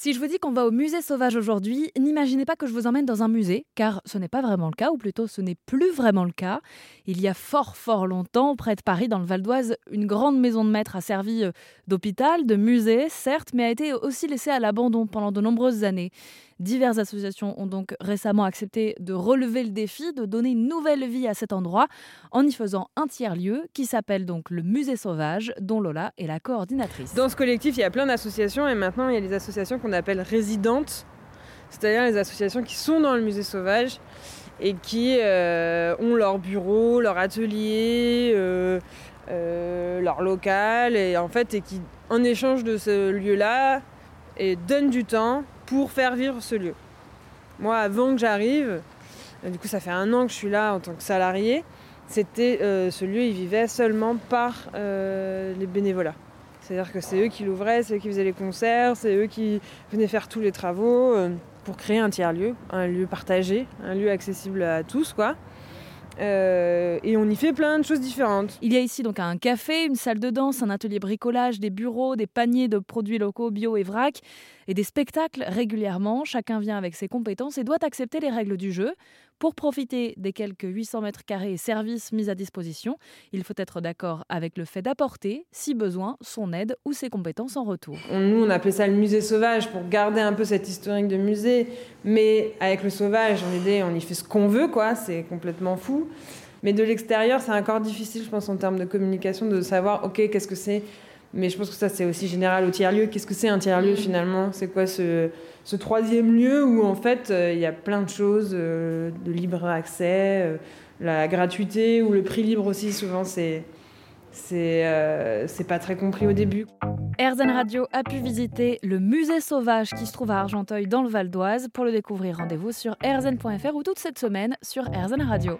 Si je vous dis qu'on va au musée sauvage aujourd'hui, n'imaginez pas que je vous emmène dans un musée, car ce n'est pas vraiment le cas, ou plutôt ce n'est plus vraiment le cas. Il y a fort fort longtemps, près de Paris, dans le Val d'Oise, une grande maison de maître a servi euh, d'hôpital, de musée, certes, mais a été aussi laissée à l'abandon pendant de nombreuses années. Diverses associations ont donc récemment accepté de relever le défi, de donner une nouvelle vie à cet endroit, en y faisant un tiers-lieu qui s'appelle donc le musée sauvage, dont Lola est la coordinatrice. Dans ce collectif, il y a plein d'associations et maintenant il y a des associations qu'on appelle résidentes, c'est-à-dire les associations qui sont dans le musée sauvage et qui euh, ont leur bureau, leur atelier, euh, euh, leur local et en fait et qui en échange de ce lieu-là donnent du temps pour faire vivre ce lieu. Moi, avant que j'arrive, du coup, ça fait un an que je suis là en tant que salarié. C'était ce lieu, il vivait seulement par les bénévolats. C'est-à-dire que c'est eux qui l'ouvraient, c'est eux qui faisaient les concerts, c'est eux qui venaient faire tous les travaux euh, pour créer un tiers-lieu, un lieu partagé, un lieu accessible à tous. Euh, et on y fait plein de choses différentes. Il y a ici donc un café, une salle de danse, un atelier bricolage, des bureaux, des paniers de produits locaux bio et vrac, et des spectacles régulièrement. Chacun vient avec ses compétences et doit accepter les règles du jeu. Pour profiter des quelques 800 mètres carrés services mis à disposition, il faut être d'accord avec le fait d'apporter, si besoin, son aide ou ses compétences en retour. Nous, on appelait ça le musée sauvage pour garder un peu cette historique de musée, mais avec le sauvage, en idée, on y fait ce qu'on veut, quoi. C'est complètement fou. Mais de l'extérieur, c'est encore difficile, je pense, en termes de communication, de savoir, ok, qu'est-ce que c'est mais je pense que ça, c'est aussi général au tiers-lieu. Qu'est-ce que c'est un tiers-lieu finalement? C'est quoi ce, ce, troisième lieu où en fait euh, il y a plein de choses, euh, de libre accès, euh, la gratuité ou le prix libre aussi, souvent c'est. C'est pas très compris au début. Airzen Radio a pu visiter le musée sauvage qui se trouve à Argenteuil dans le Val d'Oise. Pour le découvrir, rendez-vous sur airzen.fr ou toute cette semaine sur Airzen Radio.